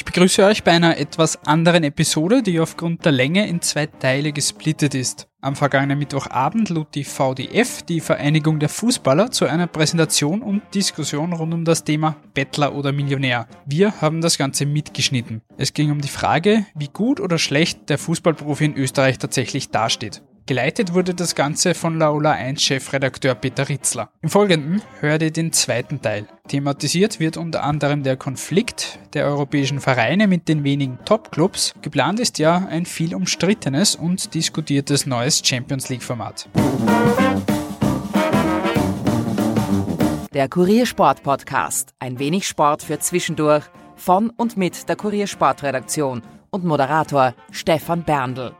Ich begrüße euch bei einer etwas anderen Episode, die aufgrund der Länge in zwei Teile gesplittet ist. Am vergangenen Mittwochabend lud die VDF, die Vereinigung der Fußballer, zu einer Präsentation und Diskussion rund um das Thema Bettler oder Millionär. Wir haben das Ganze mitgeschnitten. Es ging um die Frage, wie gut oder schlecht der Fußballprofi in Österreich tatsächlich dasteht. Geleitet wurde das Ganze von Laola 1 Chefredakteur Peter Ritzler. Im Folgenden hört ihr den zweiten Teil. Thematisiert wird unter anderem der Konflikt der europäischen Vereine mit den wenigen Top-Clubs. Geplant ist ja ein viel umstrittenes und diskutiertes neues Champions League-Format. Der Kuriersport Podcast. Ein wenig Sport für zwischendurch. Von und mit der Kuriersportredaktion und Moderator Stefan Berndl.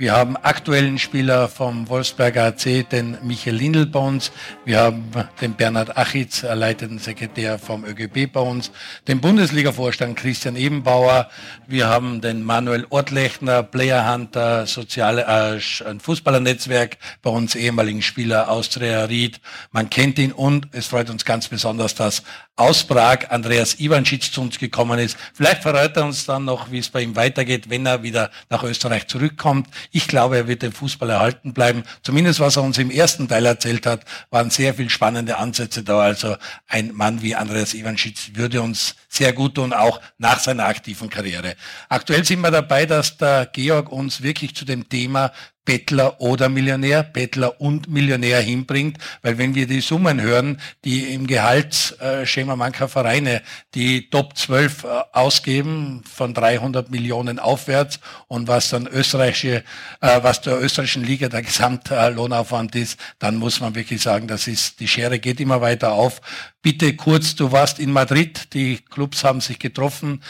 Wir haben aktuellen Spieler vom Wolfsberger AC, den Michael Lindl bei uns. Wir haben den Bernhard Achitz, leitenden Sekretär vom ÖGB bei uns. Den Bundesliga-Vorstand Christian Ebenbauer. Wir haben den Manuel Ortlechner, Player Hunter, soziale, äh, Fußballernetzwerk bei uns, ehemaligen Spieler Austria Ried. Man kennt ihn und es freut uns ganz besonders, dass aus Prag Andreas Ivanschitz zu uns gekommen ist. Vielleicht verrät er uns dann noch, wie es bei ihm weitergeht, wenn er wieder nach Österreich zurückkommt. Ich glaube, er wird den Fußball erhalten bleiben. Zumindest was er uns im ersten Teil erzählt hat, waren sehr viel spannende Ansätze da. Also ein Mann wie Andreas Ivanschitz würde uns sehr gut tun, auch nach seiner aktiven Karriere. Aktuell sind wir dabei, dass der Georg uns wirklich zu dem Thema Bettler oder Millionär, Bettler und Millionär hinbringt, weil wenn wir die Summen hören, die im Gehaltsschema mancher Vereine die Top 12 äh, ausgeben von 300 Millionen aufwärts und was dann österreichische, äh, was der österreichischen Liga der Gesamtlohnaufwand ist, dann muss man wirklich sagen, das ist, die Schere geht immer weiter auf. Bitte kurz, du warst in Madrid, die Clubs haben sich getroffen,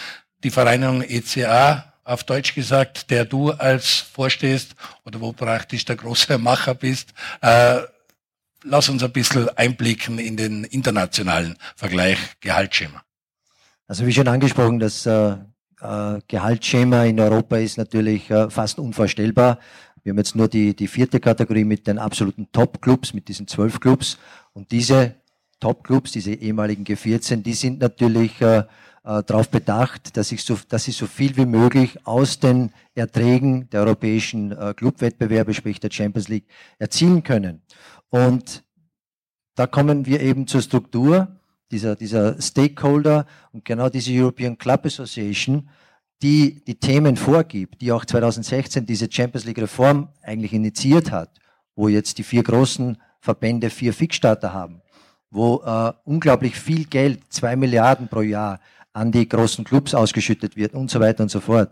die Vereinigung ECA auf Deutsch gesagt, der du als vorstehst oder wo praktisch der große Macher bist. Äh, lass uns ein bisschen einblicken in den internationalen Vergleich Gehaltsschema. Also wie schon angesprochen, das äh, äh, Gehaltsschema in Europa ist natürlich äh, fast unvorstellbar. Wir haben jetzt nur die, die vierte Kategorie mit den absoluten Top-Clubs, mit diesen zwölf Clubs. Und diese Top-Clubs, diese ehemaligen G14, die sind natürlich äh, äh, darauf bedacht, dass, ich so, dass sie so viel wie möglich aus den Erträgen der europäischen äh, Clubwettbewerbe, sprich der Champions League, erzielen können. Und da kommen wir eben zur Struktur dieser, dieser Stakeholder und genau diese European Club Association, die die Themen vorgibt, die auch 2016 diese Champions League Reform eigentlich initiiert hat, wo jetzt die vier großen Verbände vier Fixstarter haben, wo äh, unglaublich viel Geld, zwei Milliarden pro Jahr, an die großen Clubs ausgeschüttet wird und so weiter und so fort.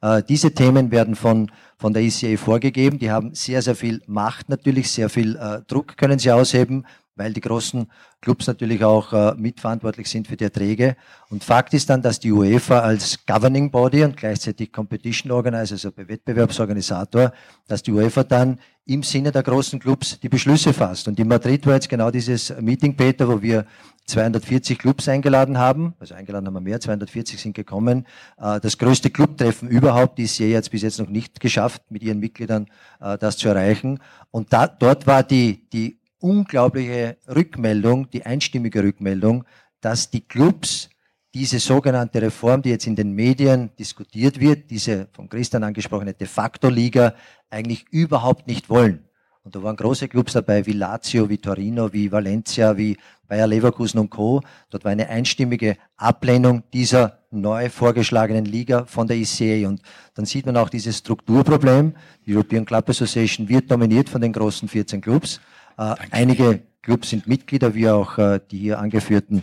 Äh, diese Themen werden von, von der ECA vorgegeben. Die haben sehr, sehr viel Macht natürlich, sehr viel äh, Druck können sie ausheben, weil die großen Clubs natürlich auch äh, mitverantwortlich sind für die Erträge. Und Fakt ist dann, dass die UEFA als Governing Body und gleichzeitig Competition Organizer, also Wettbewerbsorganisator, dass die UEFA dann im Sinne der großen Clubs die Beschlüsse fasst. Und in Madrid war jetzt genau dieses Meeting, Peter, wo wir 240 Clubs eingeladen haben. Also eingeladen haben wir mehr, 240 sind gekommen. Äh, das größte Clubtreffen überhaupt, ist jetzt bis jetzt noch nicht geschafft, mit ihren Mitgliedern äh, das zu erreichen. Und da, dort war die, die unglaubliche Rückmeldung, die einstimmige Rückmeldung, dass die Clubs diese sogenannte Reform, die jetzt in den Medien diskutiert wird, diese von Christian angesprochene de facto Liga, eigentlich überhaupt nicht wollen. Und da waren große Clubs dabei, wie Lazio, wie Torino, wie Valencia, wie Bayer Leverkusen und Co. Dort war eine einstimmige Ablehnung dieser neu vorgeschlagenen Liga von der ECA. Und dann sieht man auch dieses Strukturproblem. Die European Club Association wird dominiert von den großen 14 Clubs. Äh, einige Clubs sind Mitglieder, wie auch äh, die hier angeführten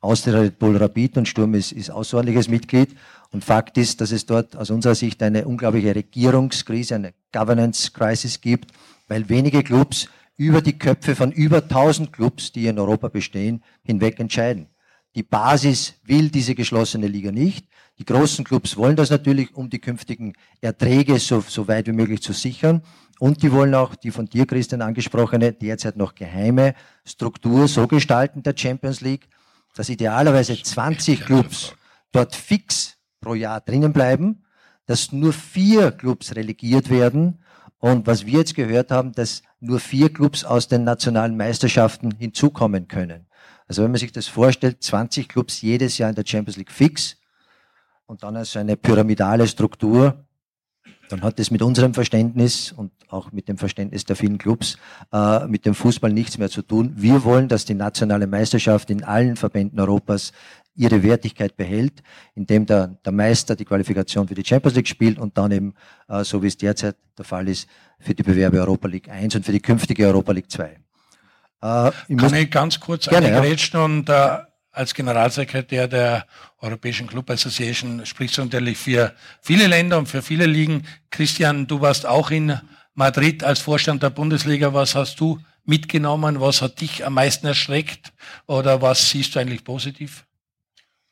Austria Red Bull Rapid und Sturm ist, ist außerordentliches Mitglied. Und Fakt ist, dass es dort aus unserer Sicht eine unglaubliche Regierungskrise, eine Governance Crisis gibt, weil wenige Clubs über die Köpfe von über 1000 Clubs, die in Europa bestehen, hinweg entscheiden. Die Basis will diese geschlossene Liga nicht. Die großen Clubs wollen das natürlich, um die künftigen Erträge so, so weit wie möglich zu sichern. Und die wollen auch die von dir, Christian, angesprochene, derzeit noch geheime Struktur so gestalten der Champions League, dass idealerweise 20 Clubs dort fix pro Jahr drinnen bleiben, dass nur vier Clubs relegiert werden und was wir jetzt gehört haben, dass nur vier Clubs aus den nationalen Meisterschaften hinzukommen können. Also wenn man sich das vorstellt, 20 Clubs jedes Jahr in der Champions League fix und dann also eine pyramidale Struktur, dann hat das mit unserem Verständnis und auch mit dem Verständnis der vielen Clubs äh, mit dem Fußball nichts mehr zu tun. Wir wollen, dass die nationale Meisterschaft in allen Verbänden Europas ihre Wertigkeit behält, indem der, der Meister die Qualifikation für die Champions League spielt und dann eben, äh, so wie es derzeit der Fall ist, für die Bewerbe Europa League 1 und für die künftige Europa League 2. Äh, ich Kann ich ganz kurz eingrätschen ja. und äh, als Generalsekretär der Europäischen Club Association sprichst du natürlich für viele Länder und für viele Ligen. Christian, du warst auch in Madrid als Vorstand der Bundesliga. Was hast du mitgenommen? Was hat dich am meisten erschreckt? Oder was siehst du eigentlich positiv?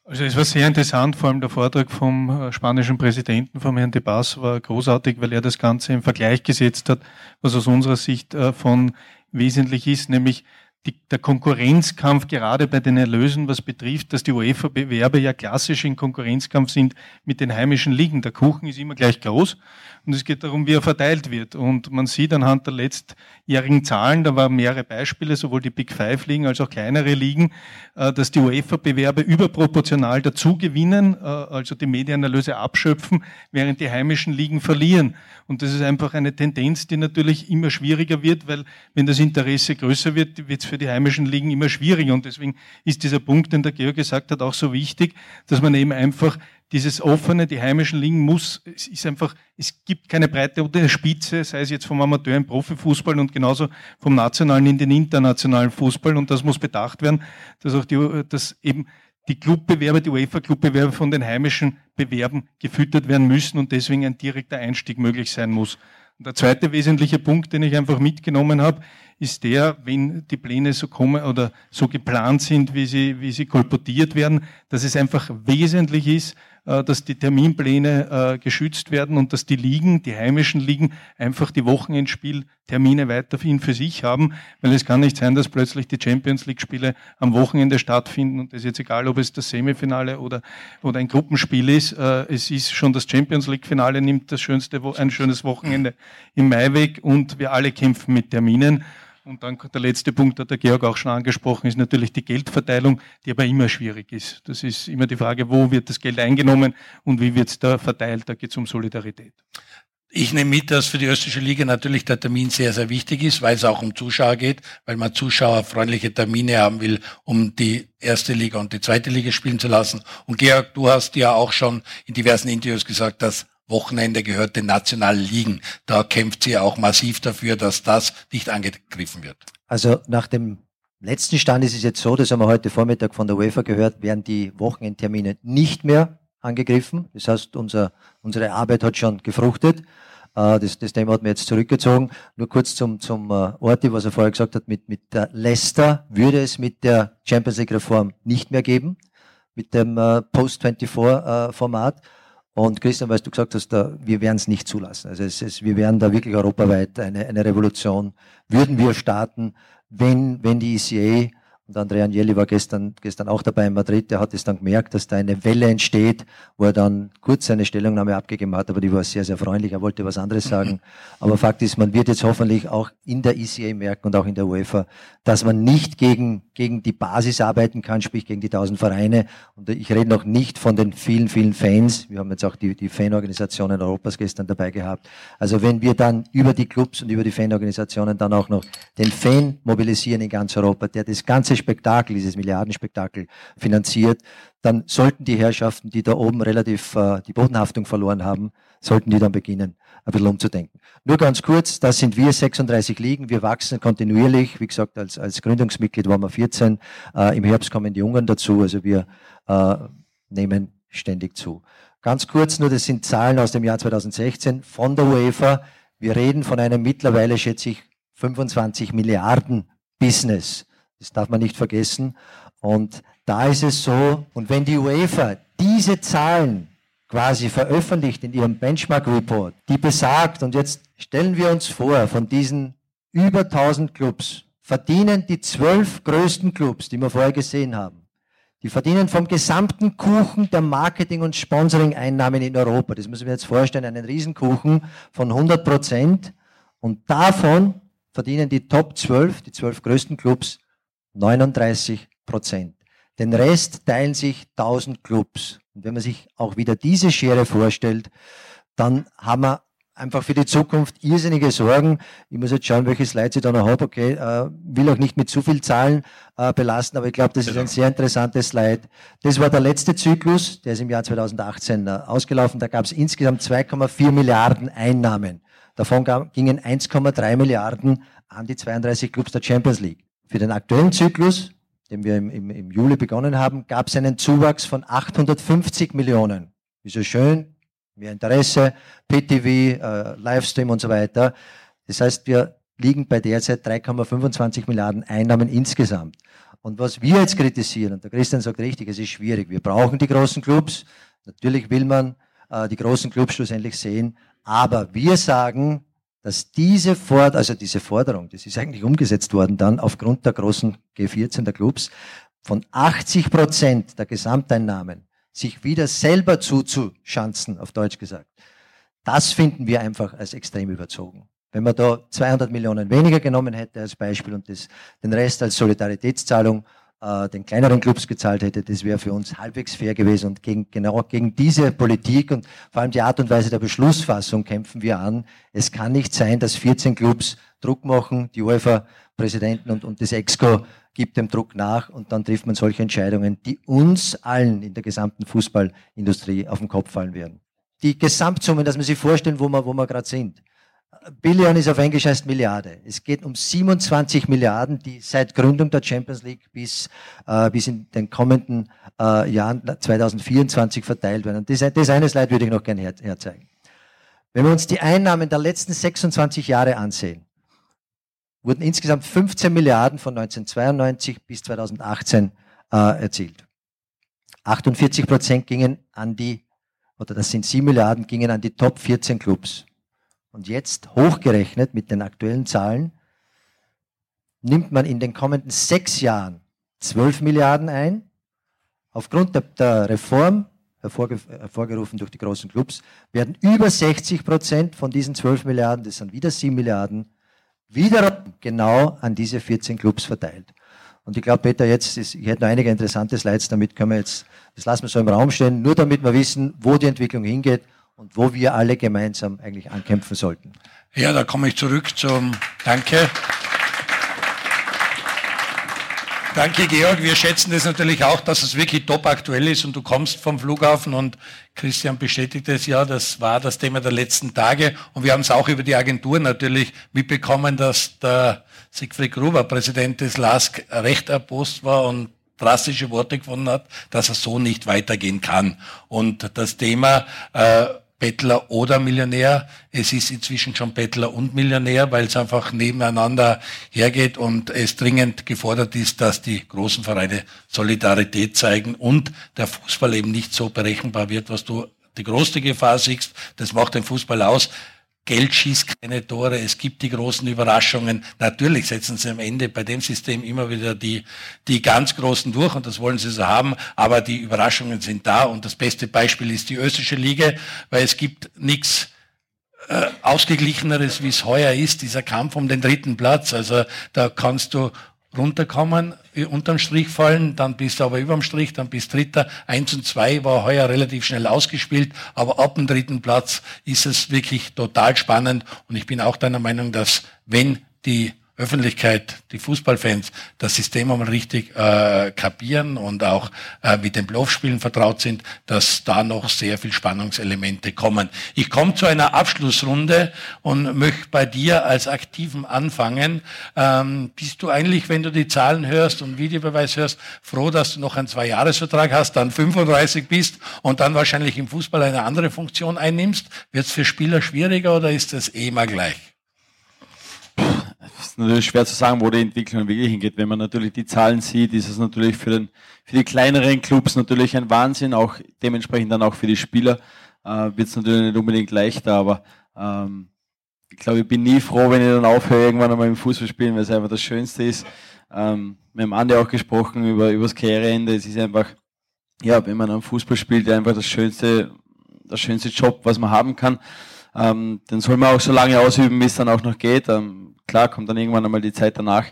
Also es war sehr interessant, vor allem der Vortrag vom äh, spanischen Präsidenten, vom Herrn de Bas, war großartig, weil er das Ganze im Vergleich gesetzt hat, was aus unserer Sicht äh, von wesentlich ist, nämlich die, der Konkurrenzkampf gerade bei den Erlösen, was betrifft, dass die UEFA-Bewerbe ja klassisch in Konkurrenzkampf sind mit den heimischen Ligen. Der Kuchen ist immer gleich groß und es geht darum, wie er verteilt wird. Und man sieht anhand der letztjährigen Zahlen, da waren mehrere Beispiele, sowohl die Big Five Ligen als auch kleinere Ligen, äh, dass die UEFA-Bewerbe überproportional dazu gewinnen, äh, also die Medienerlöse abschöpfen, während die heimischen Ligen verlieren. Und das ist einfach eine Tendenz, die natürlich immer schwieriger wird, weil wenn das Interesse größer wird, wird es für die heimischen Ligen immer schwieriger. Und deswegen ist dieser Punkt, den der Georg gesagt hat, auch so wichtig, dass man eben einfach dieses offene, die heimischen Ligen muss, es ist einfach, es gibt keine Breite unter der Spitze, sei es jetzt vom Amateur im Profifußball und genauso vom nationalen in den internationalen Fußball. Und das muss bedacht werden, dass auch die, dass eben die Clubbewerber, die UEFA-Clubbewerber von den heimischen Bewerben gefüttert werden müssen und deswegen ein direkter Einstieg möglich sein muss. Und der zweite wesentliche Punkt, den ich einfach mitgenommen habe, ist der, wenn die Pläne so kommen oder so geplant sind, wie sie, wie sie kolportiert werden, dass es einfach wesentlich ist, äh, dass die Terminpläne äh, geschützt werden und dass die Ligen, die heimischen Ligen, einfach die Wochenendspieltermine weiterhin für sich haben, weil es kann nicht sein, dass plötzlich die Champions League Spiele am Wochenende stattfinden und das ist jetzt egal, ob es das Semifinale oder, oder ein Gruppenspiel ist. Äh, es ist schon das Champions League Finale, nimmt das schönste, ein schönes Wochenende im Mai weg und wir alle kämpfen mit Terminen. Und dann der letzte Punkt, hat der Georg auch schon angesprochen, ist natürlich die Geldverteilung, die aber immer schwierig ist. Das ist immer die Frage, wo wird das Geld eingenommen und wie wird es da verteilt. Da geht es um Solidarität. Ich nehme mit, dass für die österreichische Liga natürlich der Termin sehr, sehr wichtig ist, weil es auch um Zuschauer geht, weil man zuschauerfreundliche Termine haben will, um die erste Liga und die zweite Liga spielen zu lassen. Und Georg, du hast ja auch schon in diversen Interviews gesagt, dass Wochenende gehört den nationalen Ligen. Da kämpft sie auch massiv dafür, dass das nicht angegriffen wird. Also nach dem letzten Stand ist es jetzt so, das haben wir heute Vormittag von der UEFA gehört, werden die Wochenendtermine nicht mehr angegriffen. Das heißt, unser, unsere Arbeit hat schon gefruchtet. Äh, das, das Thema hat mir jetzt zurückgezogen. Nur kurz zum, zum uh, Orti, was er vorher gesagt hat, mit, mit Leicester würde es mit der Champions League Reform nicht mehr geben, mit dem uh, Post-24-Format. Und Christian, was du gesagt hast, da, wir werden es nicht zulassen. Also es, es, wir werden da wirklich europaweit eine, eine Revolution, würden wir starten, wenn, wenn die ECA und Andrea Agnelli war gestern, gestern auch dabei in Madrid. Der hat es dann gemerkt, dass da eine Welle entsteht, wo er dann kurz seine Stellungnahme abgegeben hat, aber die war sehr, sehr freundlich. Er wollte was anderes sagen. Aber Fakt ist, man wird jetzt hoffentlich auch in der ECA merken und auch in der UEFA, dass man nicht gegen, gegen die Basis arbeiten kann, sprich gegen die tausend Vereine. Und ich rede noch nicht von den vielen, vielen Fans. Wir haben jetzt auch die, die Fanorganisationen Europas gestern dabei gehabt. Also wenn wir dann über die Clubs und über die Fanorganisationen dann auch noch den Fan mobilisieren in ganz Europa, der das ganze Spektakel, dieses Milliardenspektakel finanziert, dann sollten die Herrschaften, die da oben relativ äh, die Bodenhaftung verloren haben, sollten die dann beginnen, ein bisschen umzudenken. Nur ganz kurz, das sind wir, 36 Ligen, wir wachsen kontinuierlich. Wie gesagt, als, als Gründungsmitglied waren wir 14, äh, im Herbst kommen die Jungen dazu, also wir äh, nehmen ständig zu. Ganz kurz nur, das sind Zahlen aus dem Jahr 2016 von der UEFA. Wir reden von einem mittlerweile, schätze ich, 25 Milliarden Business. Das darf man nicht vergessen. Und da ist es so, und wenn die UEFA diese Zahlen quasi veröffentlicht in ihrem Benchmark Report, die besagt, und jetzt stellen wir uns vor, von diesen über 1000 Clubs verdienen die zwölf größten Clubs, die wir vorher gesehen haben, die verdienen vom gesamten Kuchen der Marketing- und Sponsoring-Einnahmen in Europa. Das müssen wir jetzt vorstellen, einen Riesenkuchen von 100 Prozent. Und davon verdienen die Top 12, die zwölf größten Clubs, 39 Prozent. Den Rest teilen sich 1000 Clubs. Und wenn man sich auch wieder diese Schere vorstellt, dann haben wir einfach für die Zukunft irrsinnige Sorgen. Ich muss jetzt schauen, welche Slides ich da noch habe. Okay, äh, will auch nicht mit zu viel Zahlen äh, belasten, aber ich glaube, das ist ein sehr interessantes Slide. Das war der letzte Zyklus, der ist im Jahr 2018 äh, ausgelaufen. Da gab es insgesamt 2,4 Milliarden Einnahmen. Davon gingen 1,3 Milliarden an die 32 Clubs der Champions League. Für den aktuellen Zyklus, den wir im, im, im Juli begonnen haben, gab es einen Zuwachs von 850 Millionen. Ist ja schön, mehr Interesse, PTV, äh, Livestream und so weiter. Das heißt, wir liegen bei derzeit 3,25 Milliarden Einnahmen insgesamt. Und was wir jetzt kritisieren, und der Christian sagt richtig, es ist schwierig. Wir brauchen die großen Clubs. Natürlich will man äh, die großen Clubs schlussendlich sehen. Aber wir sagen, dass diese Forderung, also diese Forderung, das ist eigentlich umgesetzt worden dann aufgrund der großen G14 der Clubs, von 80 Prozent der Gesamteinnahmen sich wieder selber zuzuschanzen, auf Deutsch gesagt. Das finden wir einfach als extrem überzogen. Wenn man da 200 Millionen weniger genommen hätte als Beispiel und das, den Rest als Solidaritätszahlung äh, den kleineren Clubs gezahlt hätte, das wäre für uns halbwegs fair gewesen. Und gegen, genau gegen diese Politik und vor allem die Art und Weise der Beschlussfassung kämpfen wir an. Es kann nicht sein, dass 14 Clubs Druck machen, die UEFA-Präsidenten und, und das EXCO gibt dem Druck nach und dann trifft man solche Entscheidungen, die uns allen in der gesamten Fußballindustrie auf den Kopf fallen werden. Die Gesamtsummen, dass man sich vorstellen, wo wir, wo wir gerade sind. Billion ist auf Englisch heißt Milliarde. Es geht um 27 Milliarden, die seit Gründung der Champions League bis, äh, bis in den kommenden äh, Jahren 2024 verteilt werden. Und das, eine Slide würde ich noch gerne her, herzeigen. Wenn wir uns die Einnahmen der letzten 26 Jahre ansehen, wurden insgesamt 15 Milliarden von 1992 bis 2018 äh, erzielt. 48 Prozent gingen an die, oder das sind 7 Milliarden, gingen an die Top 14 Clubs. Und jetzt hochgerechnet mit den aktuellen Zahlen, nimmt man in den kommenden sechs Jahren 12 Milliarden ein. Aufgrund der, Reform, hervorgerufen durch die großen Clubs, werden über 60 Prozent von diesen 12 Milliarden, das sind wieder 7 Milliarden, wiederum genau an diese 14 Clubs verteilt. Und ich glaube, Peter, jetzt ist, ich hätte noch einige interessante Slides, damit können wir jetzt, das lassen wir so im Raum stehen, nur damit wir wissen, wo die Entwicklung hingeht und wo wir alle gemeinsam eigentlich ankämpfen sollten. Ja, da komme ich zurück zum Danke. Danke, Georg. Wir schätzen das natürlich auch, dass es wirklich top aktuell ist und du kommst vom Flughafen und Christian bestätigt es ja, das war das Thema der letzten Tage und wir haben es auch über die Agentur natürlich mitbekommen, dass der Siegfried Gruber, Präsident des LASK, recht erbost war und drastische Worte gefunden hat, dass er so nicht weitergehen kann. Und das Thema äh, Bettler oder Millionär. Es ist inzwischen schon Bettler und Millionär, weil es einfach nebeneinander hergeht und es dringend gefordert ist, dass die großen Vereine Solidarität zeigen und der Fußball eben nicht so berechenbar wird, was du die größte Gefahr siehst. Das macht den Fußball aus. Geld schießt keine Tore, es gibt die großen Überraschungen. Natürlich setzen sie am Ende bei dem System immer wieder die, die ganz Großen durch und das wollen sie so haben, aber die Überraschungen sind da und das beste Beispiel ist die österreichische Liga, weil es gibt nichts äh, ausgeglicheneres, wie es heuer ist, dieser Kampf um den dritten Platz. Also da kannst du runterkommen, unterm Strich fallen, dann bist du aber überm Strich, dann bist Dritter. Eins und zwei war heuer relativ schnell ausgespielt, aber ab dem dritten Platz ist es wirklich total spannend und ich bin auch deiner Meinung, dass wenn die Öffentlichkeit, die Fußballfans das System einmal richtig äh, kapieren und auch äh, mit den Bluffspielen vertraut sind, dass da noch sehr viel Spannungselemente kommen. Ich komme zu einer Abschlussrunde und möchte bei dir als Aktiven anfangen. Ähm, bist du eigentlich, wenn du die Zahlen hörst und Videobeweis hörst, froh, dass du noch einen Zwei-Jahres-Vertrag hast, dann 35 bist und dann wahrscheinlich im Fußball eine andere Funktion einnimmst? Wird es für Spieler schwieriger oder ist das eh immer gleich? Natürlich schwer zu sagen, wo die Entwicklung wirklich hingeht. Wenn man natürlich die Zahlen sieht, ist es natürlich für, den, für die kleineren Clubs natürlich ein Wahnsinn, auch dementsprechend dann auch für die Spieler äh, wird es natürlich nicht unbedingt leichter, aber ähm, ich glaube, ich bin nie froh, wenn ich dann aufhöre, irgendwann einmal im Fußball spielen, weil es einfach das Schönste ist. Ähm, wir haben Andi auch gesprochen über, über das Karriereende. Es ist einfach, ja, wenn man am Fußball spielt, einfach das schönste, das schönste Job, was man haben kann. Ähm, den soll man auch so lange ausüben, wie es dann auch noch geht. Ähm, klar kommt dann irgendwann einmal die Zeit danach.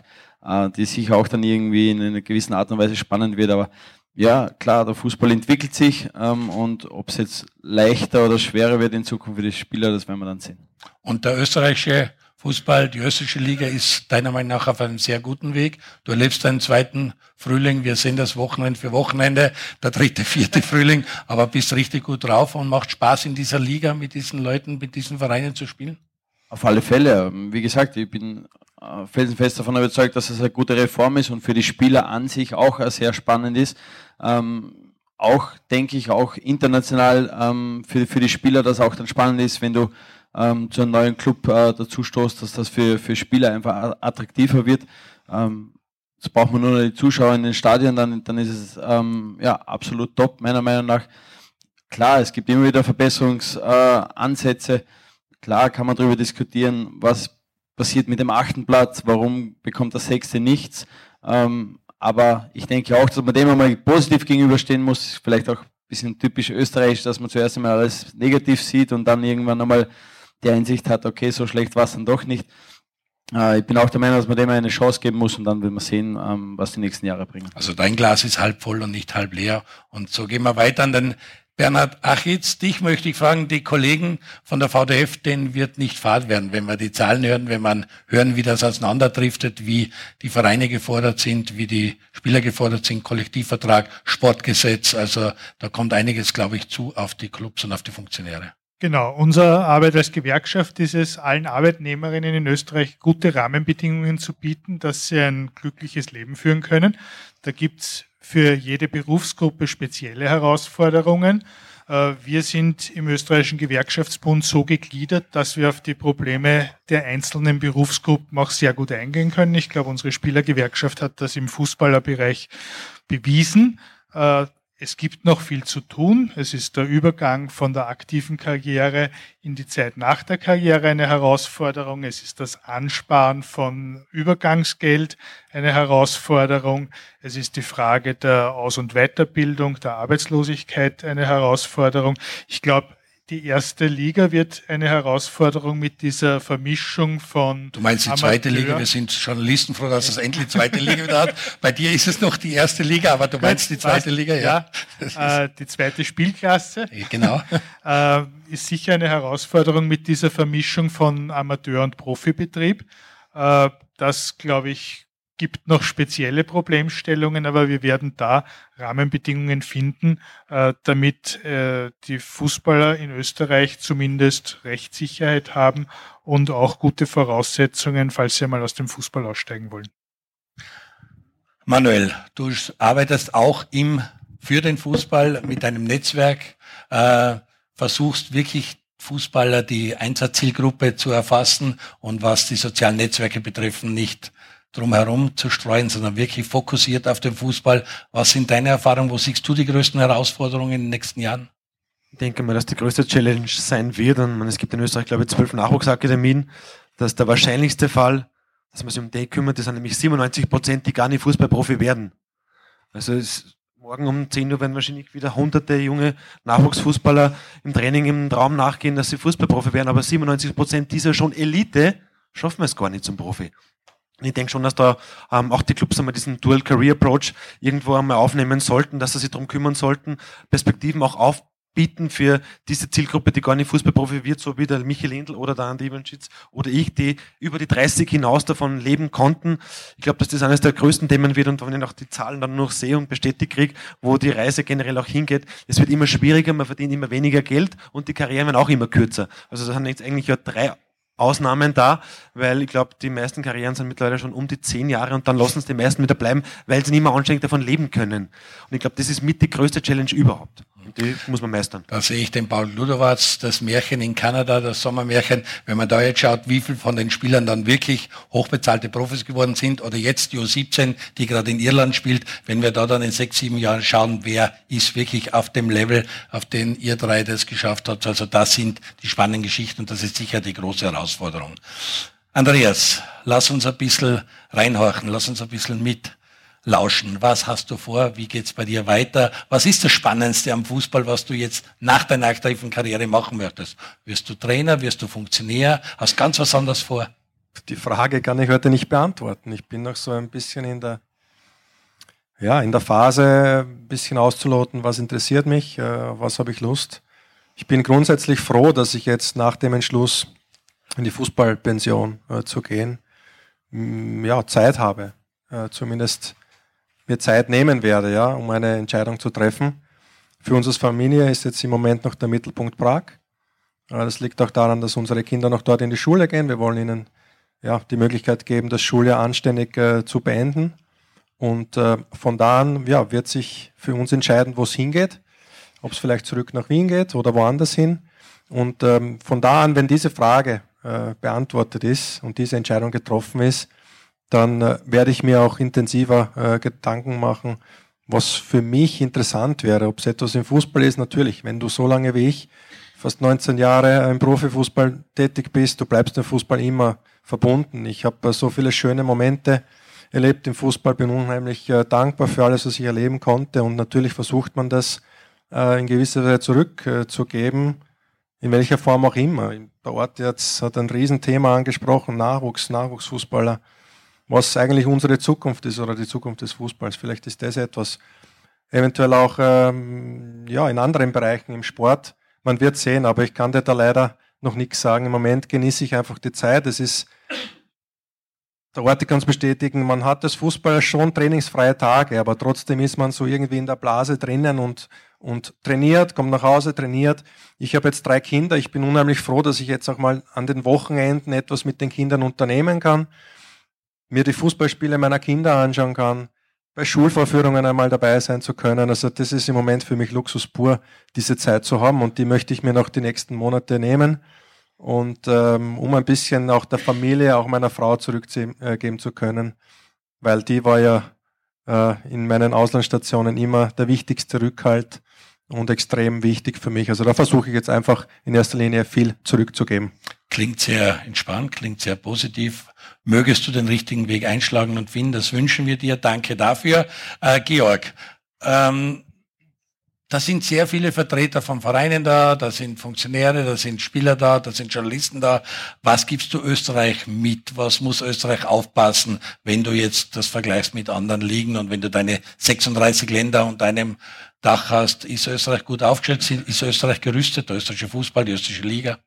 äh, die sicher auch dann irgendwie in einer gewissen Art und Weise spannend wird. Aber ja, klar, der Fußball entwickelt sich ähm, und ob es jetzt leichter oder schwerer wird in Zukunft für die Spieler, das werden wir dann sehen. Und der österreichische Fußball, die österreichische Liga ist deiner Meinung nach auf einem sehr guten Weg. Du erlebst deinen zweiten Frühling. Wir sehen das Wochenende für Wochenende, der dritte, vierte Frühling, aber bist richtig gut drauf und macht Spaß in dieser Liga mit diesen Leuten, mit diesen Vereinen zu spielen? Auf alle Fälle. Wie gesagt, ich bin äh, felsenfest davon überzeugt, dass es eine gute Reform ist und für die Spieler an sich auch sehr spannend ist. Ähm, auch denke ich auch international ähm, für, für die Spieler, dass auch dann spannend ist, wenn du ähm, zu einem neuen Club äh, dazu stoßt, dass das für, für Spieler einfach attraktiver wird. Ähm, jetzt braucht man nur die Zuschauer in den Stadien, dann, dann ist es ähm, ja, absolut top, meiner Meinung nach. Klar, es gibt immer wieder Verbesserungsansätze. Äh, Klar kann man darüber diskutieren, was passiert mit dem achten Platz, warum bekommt der sechste nichts. Ähm, aber ich denke auch, dass man dem einmal positiv gegenüberstehen muss. Vielleicht auch ein bisschen typisch österreichisch, dass man zuerst einmal alles negativ sieht und dann irgendwann einmal die Einsicht hat, okay, so schlecht war es dann doch nicht. Äh, ich bin auch der Meinung, dass man dem eine Chance geben muss und dann will man sehen, ähm, was die nächsten Jahre bringen. Also dein Glas ist halb voll und nicht halb leer. Und so gehen wir weiter an den Bernhard Achitz, dich möchte ich fragen, die Kollegen von der VDF, denen wird nicht fad werden, wenn wir die Zahlen hören, wenn man hören, wie das auseinanderdriftet, wie die Vereine gefordert sind, wie die Spieler gefordert sind, Kollektivvertrag, Sportgesetz. Also da kommt einiges, glaube ich, zu auf die Clubs und auf die Funktionäre. Genau, unsere Arbeit als Gewerkschaft ist es, allen Arbeitnehmerinnen in Österreich gute Rahmenbedingungen zu bieten, dass sie ein glückliches Leben führen können. Da gibt's für jede Berufsgruppe spezielle Herausforderungen. Äh, wir sind im österreichischen Gewerkschaftsbund so gegliedert, dass wir auf die Probleme der einzelnen Berufsgruppen auch sehr gut eingehen können. Ich glaube, unsere Spielergewerkschaft hat das im Fußballerbereich bewiesen. Es gibt noch viel zu tun. Es ist der Übergang von der aktiven Karriere in die Zeit nach der Karriere eine Herausforderung. Es ist das Ansparen von Übergangsgeld eine Herausforderung. Es ist die Frage der Aus- und Weiterbildung, der Arbeitslosigkeit eine Herausforderung. Ich glaube, die erste Liga wird eine Herausforderung mit dieser Vermischung von. Du meinst die Amateur. zweite Liga? Wir sind Journalisten froh, dass es endlich zweite Liga wieder hat. Bei dir ist es noch die erste Liga, aber du meinst die zweite Liga, ja? ja äh, die zweite Spielklasse. Genau. äh, ist sicher eine Herausforderung mit dieser Vermischung von Amateur- und Profibetrieb. Äh, das, glaube ich, gibt noch spezielle Problemstellungen, aber wir werden da Rahmenbedingungen finden, äh, damit äh, die Fußballer in Österreich zumindest Rechtssicherheit haben und auch gute Voraussetzungen, falls sie einmal aus dem Fußball aussteigen wollen. Manuel, du arbeitest auch im, für den Fußball mit einem Netzwerk, äh, versuchst wirklich Fußballer die Einsatzzielgruppe zu erfassen und was die sozialen Netzwerke betreffen, nicht drumherum zu streuen, sondern wirklich fokussiert auf den Fußball. Was sind deine Erfahrungen? Wo siehst du die größten Herausforderungen in den nächsten Jahren? Ich denke mal, dass die größte Challenge sein wird, und es gibt in Österreich, glaube ich, zwölf Nachwuchsakademien, dass der wahrscheinlichste Fall, dass man sich um die kümmert, das sind nämlich 97 Prozent, die gar nicht Fußballprofi werden. Also es, morgen um 10 Uhr werden wahrscheinlich wieder hunderte junge Nachwuchsfußballer im Training im Traum nachgehen, dass sie Fußballprofi werden, aber 97 Prozent dieser schon Elite schaffen es gar nicht zum Profi. Ich denke schon, dass da ähm, auch die Clubs einmal diesen Dual Career Approach irgendwo einmal aufnehmen sollten, dass sie sich darum kümmern sollten, Perspektiven auch aufbieten für diese Zielgruppe, die gar nicht Fußballprofi wird, so wie der Michael Endl oder der Andi Ivanschitz oder ich, die über die 30 hinaus davon leben konnten. Ich glaube, dass das eines der größten Themen wird und wenn ich auch die Zahlen dann noch sehe und bestätigt kriege, wo die Reise generell auch hingeht, es wird immer schwieriger, man verdient immer weniger Geld und die Karrieren werden auch immer kürzer. Also das sind jetzt eigentlich ja drei Ausnahmen da, weil ich glaube, die meisten Karrieren sind mittlerweile schon um die zehn Jahre und dann lassen es die meisten wieder bleiben, weil sie nicht mehr anständig davon leben können. Und ich glaube, das ist mit die größte Challenge überhaupt. Die muss man meistern. Da sehe ich den Paul Ludowatz, das Märchen in Kanada, das Sommermärchen. Wenn man da jetzt schaut, wie viel von den Spielern dann wirklich hochbezahlte Profis geworden sind oder jetzt die U17, die gerade in Irland spielt, wenn wir da dann in sechs, sieben Jahren schauen, wer ist wirklich auf dem Level, auf den ihr drei das geschafft habt. Also das sind die spannenden Geschichten und das ist sicher die große Herausforderung. Andreas, lass uns ein bisschen reinhorchen, lass uns ein bisschen mit lauschen. Was hast du vor? Wie geht's bei dir weiter? Was ist das Spannendste am Fußball, was du jetzt nach deiner aktiven Karriere machen möchtest? Wirst du Trainer? Wirst du Funktionär? Hast ganz was anderes vor? Die Frage kann ich heute nicht beantworten. Ich bin noch so ein bisschen in der, ja, in der Phase, ein bisschen auszuloten, was interessiert mich, äh, was habe ich Lust. Ich bin grundsätzlich froh, dass ich jetzt nach dem Entschluss in die Fußballpension äh, zu gehen, ja, Zeit habe, äh, zumindest mir Zeit nehmen werde, ja, um eine Entscheidung zu treffen. Für uns als Familie ist jetzt im Moment noch der Mittelpunkt Prag. Äh, das liegt auch daran, dass unsere Kinder noch dort in die Schule gehen. Wir wollen ihnen ja, die Möglichkeit geben, das Schuljahr anständig äh, zu beenden. Und äh, von da an ja, wird sich für uns entscheiden, wo es hingeht ob es vielleicht zurück nach Wien geht oder woanders hin. Und ähm, von da an, wenn diese Frage äh, beantwortet ist und diese Entscheidung getroffen ist, dann äh, werde ich mir auch intensiver äh, Gedanken machen, was für mich interessant wäre. Ob es etwas im Fußball ist, natürlich. Wenn du so lange wie ich, fast 19 Jahre im Profifußball tätig bist, du bleibst dem Fußball immer verbunden. Ich habe äh, so viele schöne Momente erlebt im Fußball, bin unheimlich äh, dankbar für alles, was ich erleben konnte. Und natürlich versucht man das äh, in gewisser Weise zurückzugeben, in welcher Form auch immer. Der Ort jetzt hat ein Riesenthema angesprochen, Nachwuchs, Nachwuchsfußballer, was eigentlich unsere Zukunft ist oder die Zukunft des Fußballs. Vielleicht ist das etwas, eventuell auch ähm, ja, in anderen Bereichen im Sport. Man wird sehen, aber ich kann dir da leider noch nichts sagen. Im Moment genieße ich einfach die Zeit. Es ist der Orte kann es bestätigen, man hat als Fußballer schon trainingsfreie Tage, aber trotzdem ist man so irgendwie in der Blase drinnen und, und trainiert, kommt nach Hause, trainiert. Ich habe jetzt drei Kinder, ich bin unheimlich froh, dass ich jetzt auch mal an den Wochenenden etwas mit den Kindern unternehmen kann, mir die Fußballspiele meiner Kinder anschauen kann, bei Schulvorführungen einmal dabei sein zu können. Also das ist im Moment für mich Luxus pur, diese Zeit zu haben und die möchte ich mir noch die nächsten Monate nehmen und ähm, um ein bisschen auch der Familie, auch meiner Frau zurückgeben zu können, weil die war ja äh, in meinen Auslandsstationen immer der wichtigste Rückhalt und extrem wichtig für mich. Also da versuche ich jetzt einfach in erster Linie viel zurückzugeben. Klingt sehr entspannt, klingt sehr positiv. Mögest du den richtigen Weg einschlagen und finden, das wünschen wir dir. Danke dafür. Äh, Georg, ähm, da sind sehr viele Vertreter von Vereinen da, da sind Funktionäre, da sind Spieler da, da sind Journalisten da. Was gibst du Österreich mit? Was muss Österreich aufpassen, wenn du jetzt das vergleichst mit anderen Ligen und wenn du deine 36 Länder unter einem Dach hast? Ist Österreich gut aufgestellt? Ist Österreich gerüstet? Der österreichische Fußball, die österreichische Liga?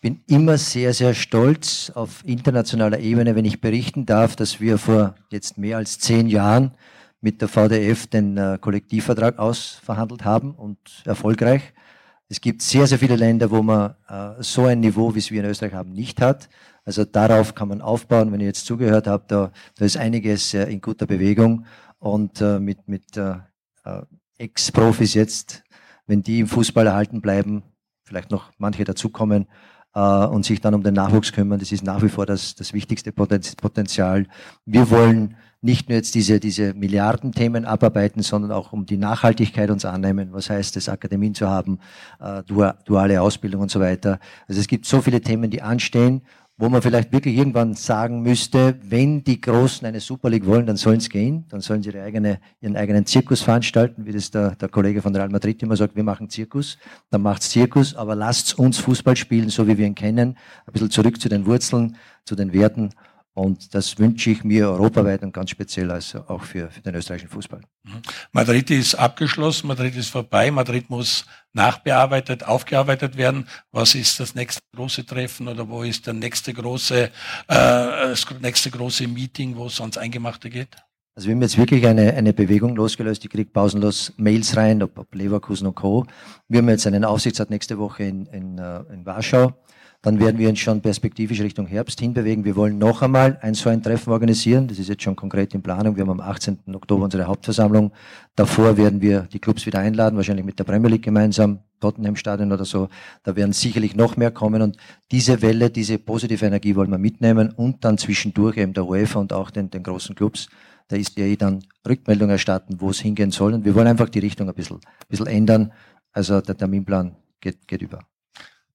Bin immer sehr, sehr stolz auf internationaler Ebene, wenn ich berichten darf, dass wir vor jetzt mehr als zehn Jahren mit der VDF den äh, Kollektivvertrag ausverhandelt haben und erfolgreich. Es gibt sehr, sehr viele Länder, wo man äh, so ein Niveau, wie es wir in Österreich haben, nicht hat. Also darauf kann man aufbauen. Wenn ihr jetzt zugehört habt, da, da ist einiges äh, in guter Bewegung. Und äh, mit, mit äh, äh, Ex-Profis jetzt, wenn die im Fußball erhalten bleiben, vielleicht noch manche dazukommen und sich dann um den Nachwuchs kümmern, das ist nach wie vor das, das wichtigste Potenzial. Wir wollen nicht nur jetzt diese, diese Milliardenthemen abarbeiten, sondern auch um die Nachhaltigkeit uns annehmen. Was heißt es, Akademien zu haben, äh, duale Ausbildung und so weiter. Also es gibt so viele Themen, die anstehen, wo man vielleicht wirklich irgendwann sagen müsste, wenn die Großen eine Super League wollen, dann sollen es gehen, dann sollen sie ihre eigene, ihren eigenen Zirkus veranstalten, wie das der, der Kollege von Real Madrid immer sagt, wir machen Zirkus, dann macht's Zirkus, aber lasst uns Fußball spielen, so wie wir ihn kennen, ein bisschen zurück zu den Wurzeln, zu den Werten und das wünsche ich mir europaweit und ganz speziell also auch für, für den österreichischen Fußball. Mhm. Madrid ist abgeschlossen, Madrid ist vorbei, Madrid muss nachbearbeitet, aufgearbeitet werden. Was ist das nächste große Treffen oder wo ist der nächste große, äh, das nächste große Meeting, wo es ans Eingemachte geht? Also wir haben jetzt wirklich eine, eine Bewegung losgelöst. Ich kriege pausenlos Mails rein, ob, ob Leverkusen und Co. Wir haben jetzt einen Aufsichtsrat nächste Woche in, in, äh, in Warschau dann werden wir uns schon perspektivisch Richtung Herbst hinbewegen. Wir wollen noch einmal ein so ein Treffen organisieren. Das ist jetzt schon konkret in Planung. Wir haben am 18. Oktober unsere Hauptversammlung. Davor werden wir die Clubs wieder einladen, wahrscheinlich mit der Premier League gemeinsam, Tottenham Stadion oder so. Da werden sicherlich noch mehr kommen und diese Welle, diese positive Energie wollen wir mitnehmen und dann zwischendurch eben der UEFA und auch den, den großen Clubs da ist ja eh dann Rückmeldung erstatten, wo es hingehen soll. Und wir wollen einfach die Richtung ein bisschen, ein bisschen ändern. Also der Terminplan geht, geht über.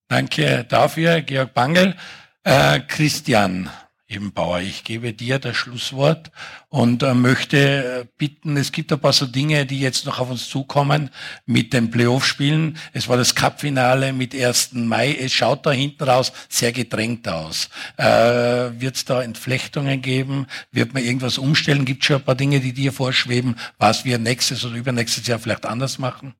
Danke dafür, Georg Bangel. Äh, Christian, Ebenbauer, ich gebe dir das Schlusswort und äh, möchte äh, bitten, es gibt ein paar so Dinge, die jetzt noch auf uns zukommen mit den Playoff-Spielen. Es war das Cup-Finale mit 1. Mai. Es schaut da hinten raus sehr gedrängt aus. Äh, Wird es da Entflechtungen geben? Wird man irgendwas umstellen? Gibt schon ein paar Dinge, die dir vorschweben, was wir nächstes oder übernächstes Jahr vielleicht anders machen,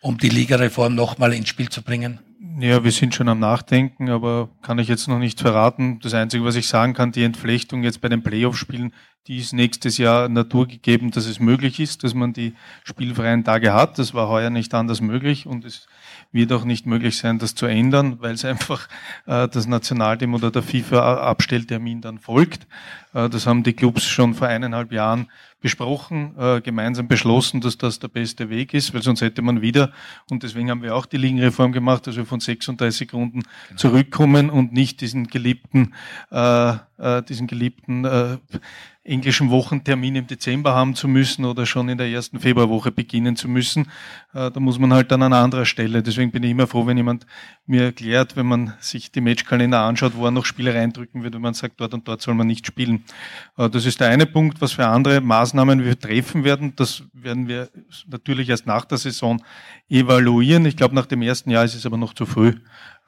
um die Ligareform nochmal ins Spiel zu bringen? Ja, wir sind schon am Nachdenken, aber kann ich jetzt noch nicht verraten. Das Einzige, was ich sagen kann, die Entflechtung jetzt bei den Playoff-Spielen, die ist nächstes Jahr naturgegeben, dass es möglich ist, dass man die spielfreien Tage hat. Das war heuer nicht anders möglich und es wird auch nicht möglich sein, das zu ändern, weil es einfach äh, das Nationalteam oder der FIFA-Abstelltermin dann folgt. Äh, das haben die Clubs schon vor eineinhalb Jahren besprochen, äh, gemeinsam beschlossen, dass das der beste Weg ist, weil sonst hätte man wieder, und deswegen haben wir auch die Ligenreform gemacht, dass wir von 36 Runden genau. zurückkommen und nicht diesen geliebten, äh, äh, diesen geliebten äh, englischen Wochentermin im Dezember haben zu müssen oder schon in der ersten Februarwoche beginnen zu müssen. Äh, da muss man halt dann an anderer Stelle. Deswegen bin ich immer froh, wenn jemand mir erklärt, wenn man sich die Matchkalender anschaut, wo er noch Spiele reindrücken wird, wenn man sagt, dort und dort soll man nicht spielen. Äh, das ist der eine Punkt, was für andere Maßnahmen wir treffen werden. Das werden wir natürlich erst nach der Saison evaluieren. Ich glaube, nach dem ersten Jahr ist es aber noch zu früh,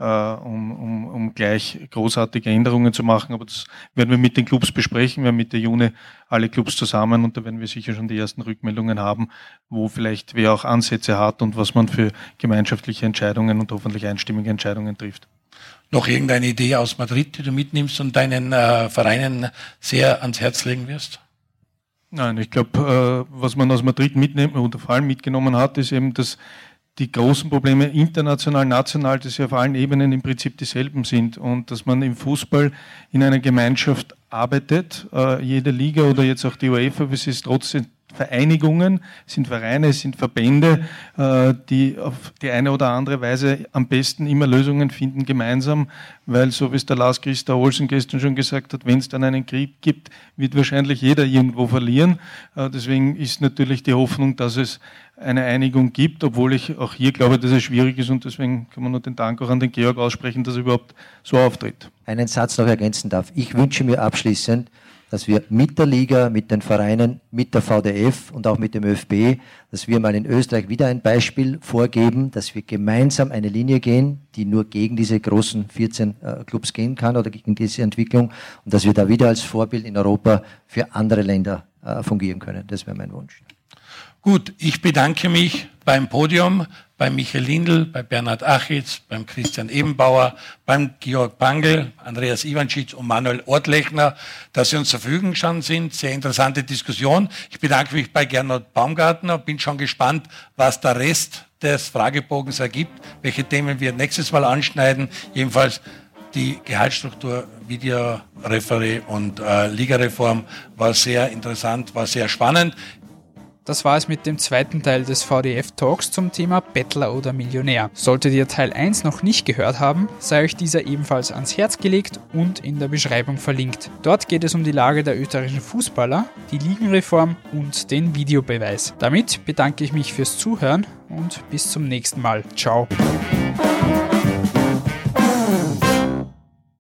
um, um, um gleich großartige Änderungen zu machen. Aber das werden wir mit den Clubs besprechen. Wir haben Mitte Juni alle Clubs zusammen und da werden wir sicher schon die ersten Rückmeldungen haben, wo vielleicht wer auch Ansätze hat und was man für gemeinschaftliche Entscheidungen und hoffentlich einstimmige Entscheidungen trifft. Noch irgendeine Idee aus Madrid, die du mitnimmst und deinen äh, Vereinen sehr ans Herz legen wirst? Nein, ich glaube, äh, was man aus Madrid mitnehmen oder vor allem mitgenommen hat, ist eben, dass die großen Probleme international, national, dass sie auf allen Ebenen im Prinzip dieselben sind. Und dass man im Fußball in einer Gemeinschaft arbeitet, äh, jede Liga oder jetzt auch die UEFA, es ist trotzdem Vereinigungen, sind Vereine, sind Verbände, äh, die auf die eine oder andere Weise am besten immer Lösungen finden gemeinsam, weil so wie es der Lars Christa Olsen gestern schon gesagt hat, wenn es dann einen Krieg gibt, wird wahrscheinlich jeder irgendwo verlieren. Äh, deswegen ist natürlich die Hoffnung, dass es eine Einigung gibt, obwohl ich auch hier glaube, dass es schwierig ist und deswegen kann man nur den Dank auch an den Georg aussprechen, dass er überhaupt so auftritt. Einen Satz noch ergänzen darf. Ich wünsche mir abschließend, dass wir mit der Liga, mit den Vereinen, mit der VDF und auch mit dem ÖFB, dass wir mal in Österreich wieder ein Beispiel vorgeben, dass wir gemeinsam eine Linie gehen, die nur gegen diese großen 14 äh, Clubs gehen kann oder gegen diese Entwicklung und dass wir da wieder als Vorbild in Europa für andere Länder äh, fungieren können. Das wäre mein Wunsch. Gut, ich bedanke mich beim Podium, bei Michael Lindl, bei Bernhard Achitz, beim Christian Ebenbauer, beim Georg Pangel, Andreas Iwanschitz und Manuel Ortlechner, dass Sie uns zur Verfügung gestanden sind. Sehr interessante Diskussion. Ich bedanke mich bei Gernot Baumgartner und bin schon gespannt, was der Rest des Fragebogens ergibt, welche Themen wir nächstes Mal anschneiden. Jedenfalls die Gehaltsstruktur, Videoreferé und äh, Ligareform war sehr interessant, war sehr spannend. Das war es mit dem zweiten Teil des VDF Talks zum Thema Bettler oder Millionär. Solltet ihr Teil 1 noch nicht gehört haben, sei euch dieser ebenfalls ans Herz gelegt und in der Beschreibung verlinkt. Dort geht es um die Lage der österreichischen Fußballer, die Ligenreform und den Videobeweis. Damit bedanke ich mich fürs Zuhören und bis zum nächsten Mal. Ciao.